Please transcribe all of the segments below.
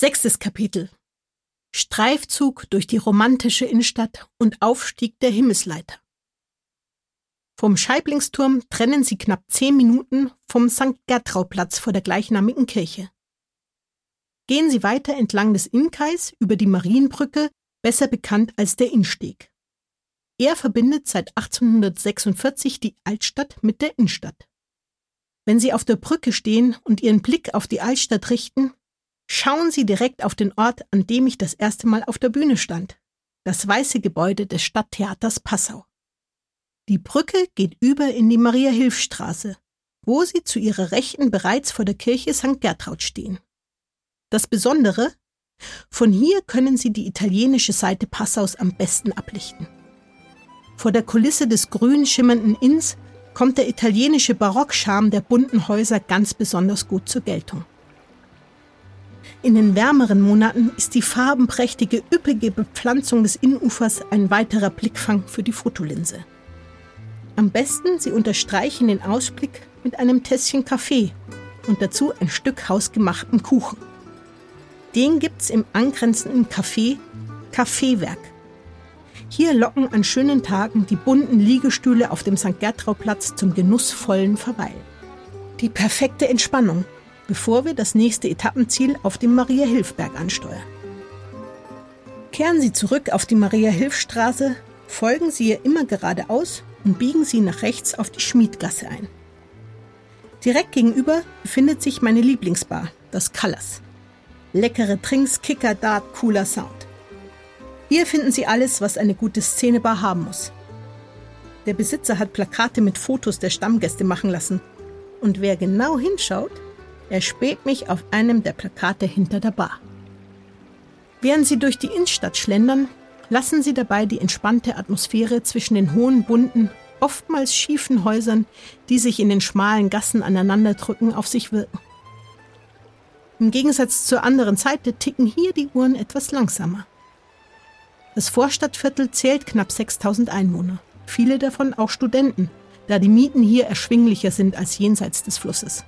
Sechstes Kapitel. Streifzug durch die romantische Innenstadt und Aufstieg der Himmelsleiter. Vom Scheiblingsturm trennen sie knapp zehn Minuten vom St. Gertrauplatz vor der gleichnamigen Kirche. Gehen Sie weiter entlang des Innkais über die Marienbrücke, besser bekannt als der Innsteg. Er verbindet seit 1846 die Altstadt mit der Innenstadt. Wenn Sie auf der Brücke stehen und Ihren Blick auf die Altstadt richten, Schauen Sie direkt auf den Ort, an dem ich das erste Mal auf der Bühne stand. Das weiße Gebäude des Stadttheaters Passau. Die Brücke geht über in die Maria-Hilf-Straße, wo Sie zu Ihrer Rechten bereits vor der Kirche St. Gertraud stehen. Das Besondere? Von hier können Sie die italienische Seite Passaus am besten ablichten. Vor der Kulisse des grün schimmernden Inns kommt der italienische Barockcharme der bunten Häuser ganz besonders gut zur Geltung. In den wärmeren Monaten ist die farbenprächtige, üppige Bepflanzung des Innenufers ein weiterer Blickfang für die Fotolinse. Am besten, Sie unterstreichen den Ausblick mit einem Tässchen Kaffee und dazu ein Stück hausgemachten Kuchen. Den gibt's im angrenzenden Café Kaffeewerk. Hier locken an schönen Tagen die bunten Liegestühle auf dem St. Gertrauplatz zum genussvollen Verweil. Die perfekte Entspannung bevor wir das nächste Etappenziel auf dem Maria-Hilf-Berg ansteuern. Kehren Sie zurück auf die Maria-Hilf-Straße, folgen Sie ihr immer geradeaus und biegen Sie nach rechts auf die Schmiedgasse ein. Direkt gegenüber befindet sich meine Lieblingsbar, das Colors. Leckere Trinks, Kicker, Dart, cooler Sound. Hier finden Sie alles, was eine gute Szenebar haben muss. Der Besitzer hat Plakate mit Fotos der Stammgäste machen lassen. Und wer genau hinschaut, er späht mich auf einem der Plakate hinter der Bar. Während Sie durch die Innenstadt schlendern, lassen Sie dabei die entspannte Atmosphäre zwischen den hohen, bunten, oftmals schiefen Häusern, die sich in den schmalen Gassen aneinanderdrücken, auf sich wirken. Im Gegensatz zur anderen Seite ticken hier die Uhren etwas langsamer. Das Vorstadtviertel zählt knapp 6000 Einwohner, viele davon auch Studenten, da die Mieten hier erschwinglicher sind als jenseits des Flusses.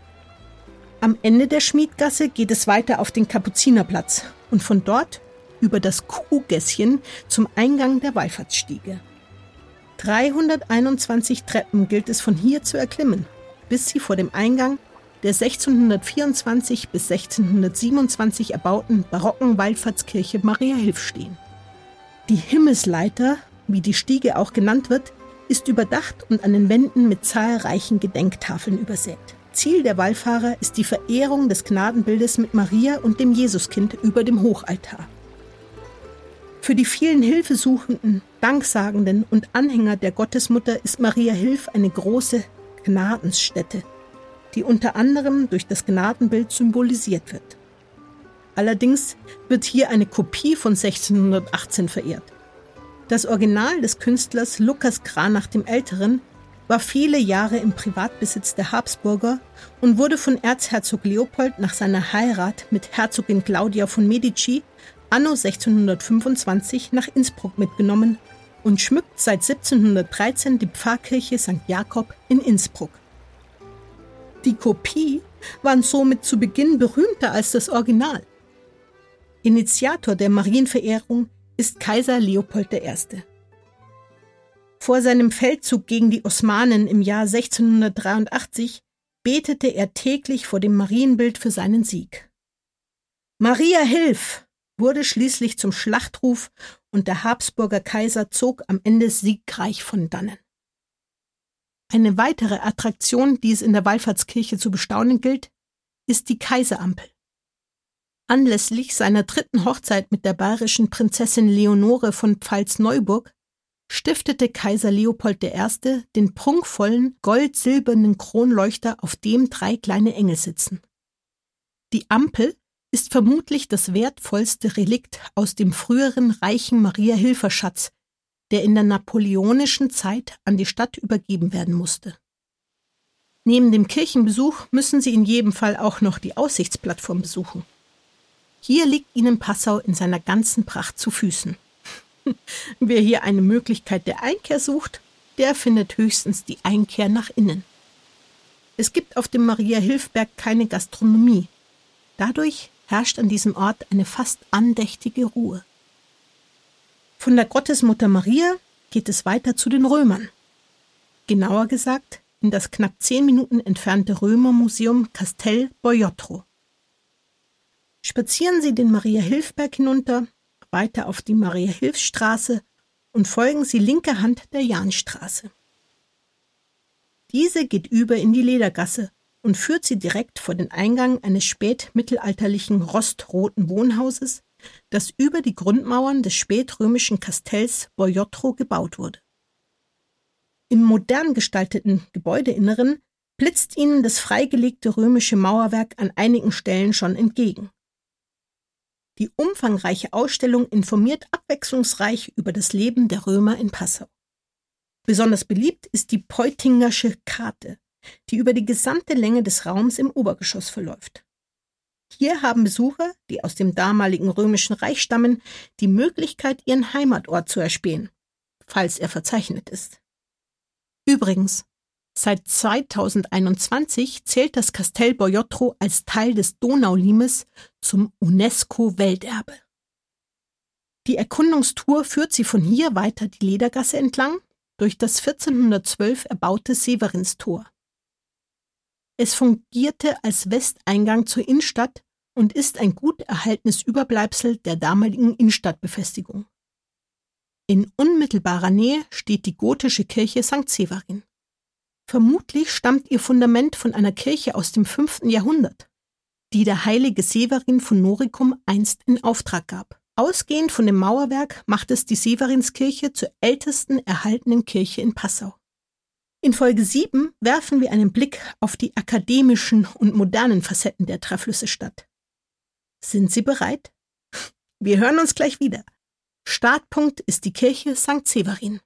Am Ende der Schmiedgasse geht es weiter auf den Kapuzinerplatz und von dort über das Kuhgässchen zum Eingang der Wallfahrtsstiege. 321 Treppen gilt es von hier zu erklimmen, bis sie vor dem Eingang der 1624 bis 1627 erbauten barocken Wallfahrtskirche Maria Hilf stehen. Die Himmelsleiter, wie die Stiege auch genannt wird, ist überdacht und an den Wänden mit zahlreichen Gedenktafeln übersät. Ziel der Wallfahrer ist die Verehrung des Gnadenbildes mit Maria und dem Jesuskind über dem Hochaltar. Für die vielen Hilfesuchenden, Danksagenden und Anhänger der Gottesmutter ist Maria Hilf eine große Gnadensstätte, die unter anderem durch das Gnadenbild symbolisiert wird. Allerdings wird hier eine Kopie von 1618 verehrt. Das Original des Künstlers Lukas Kranach dem Älteren war viele Jahre im Privatbesitz der Habsburger und wurde von Erzherzog Leopold nach seiner Heirat mit Herzogin Claudia von Medici anno 1625 nach Innsbruck mitgenommen und schmückt seit 1713 die Pfarrkirche St. Jakob in Innsbruck. Die Kopie war somit zu Beginn berühmter als das Original. Initiator der Marienverehrung ist Kaiser Leopold I. Vor seinem Feldzug gegen die Osmanen im Jahr 1683 betete er täglich vor dem Marienbild für seinen Sieg. Maria hilf! wurde schließlich zum Schlachtruf und der Habsburger Kaiser zog am Ende siegreich von dannen. Eine weitere Attraktion, die es in der Wallfahrtskirche zu bestaunen gilt, ist die Kaiserampel. Anlässlich seiner dritten Hochzeit mit der bayerischen Prinzessin Leonore von Pfalz-Neuburg stiftete Kaiser Leopold I. den prunkvollen, gold-silbernen Kronleuchter, auf dem drei kleine Engel sitzen. Die Ampel ist vermutlich das wertvollste Relikt aus dem früheren reichen Maria-Hilfer-Schatz, der in der napoleonischen Zeit an die Stadt übergeben werden musste. Neben dem Kirchenbesuch müssen Sie in jedem Fall auch noch die Aussichtsplattform besuchen. Hier liegt Ihnen Passau in seiner ganzen Pracht zu Füßen. Wer hier eine Möglichkeit der Einkehr sucht, der findet höchstens die Einkehr nach innen. Es gibt auf dem Maria-Hilf-Berg keine Gastronomie. Dadurch herrscht an diesem Ort eine fast andächtige Ruhe. Von der Gottesmutter Maria geht es weiter zu den Römern. Genauer gesagt in das knapp zehn Minuten entfernte Römermuseum Castel Boiotro. Spazieren Sie den Maria-Hilf-Berg hinunter, weiter auf die Maria-Hilf-Straße und folgen Sie linker Hand der Jahnstraße. Diese geht über in die Ledergasse und führt sie direkt vor den Eingang eines spätmittelalterlichen rostroten Wohnhauses, das über die Grundmauern des spätrömischen Kastells Boiotro gebaut wurde. Im modern gestalteten Gebäudeinneren blitzt ihnen das freigelegte römische Mauerwerk an einigen Stellen schon entgegen. Die umfangreiche Ausstellung informiert abwechslungsreich über das Leben der Römer in Passau. Besonders beliebt ist die Peutingersche Karte, die über die gesamte Länge des Raums im Obergeschoss verläuft. Hier haben Besucher, die aus dem damaligen römischen Reich stammen, die Möglichkeit, ihren Heimatort zu erspähen, falls er verzeichnet ist. Übrigens, seit 2021 zählt das Castel Boiotro als Teil des Donaulimes zum UNESCO-Welterbe. Die Erkundungstour führt sie von hier weiter die Ledergasse entlang durch das 1412 erbaute Severinstor. Es fungierte als Westeingang zur Innenstadt und ist ein gut erhaltenes Überbleibsel der damaligen Innenstadtbefestigung. In unmittelbarer Nähe steht die gotische Kirche St. Severin. Vermutlich stammt ihr Fundament von einer Kirche aus dem 5. Jahrhundert, die der heilige Severin von Noricum einst in Auftrag gab. Ausgehend von dem Mauerwerk macht es die Severinskirche zur ältesten erhaltenen Kirche in Passau. In Folge 7 werfen wir einen Blick auf die akademischen und modernen Facetten der Traflüsse-Stadt. Sind Sie bereit? Wir hören uns gleich wieder. Startpunkt ist die Kirche St. Severin.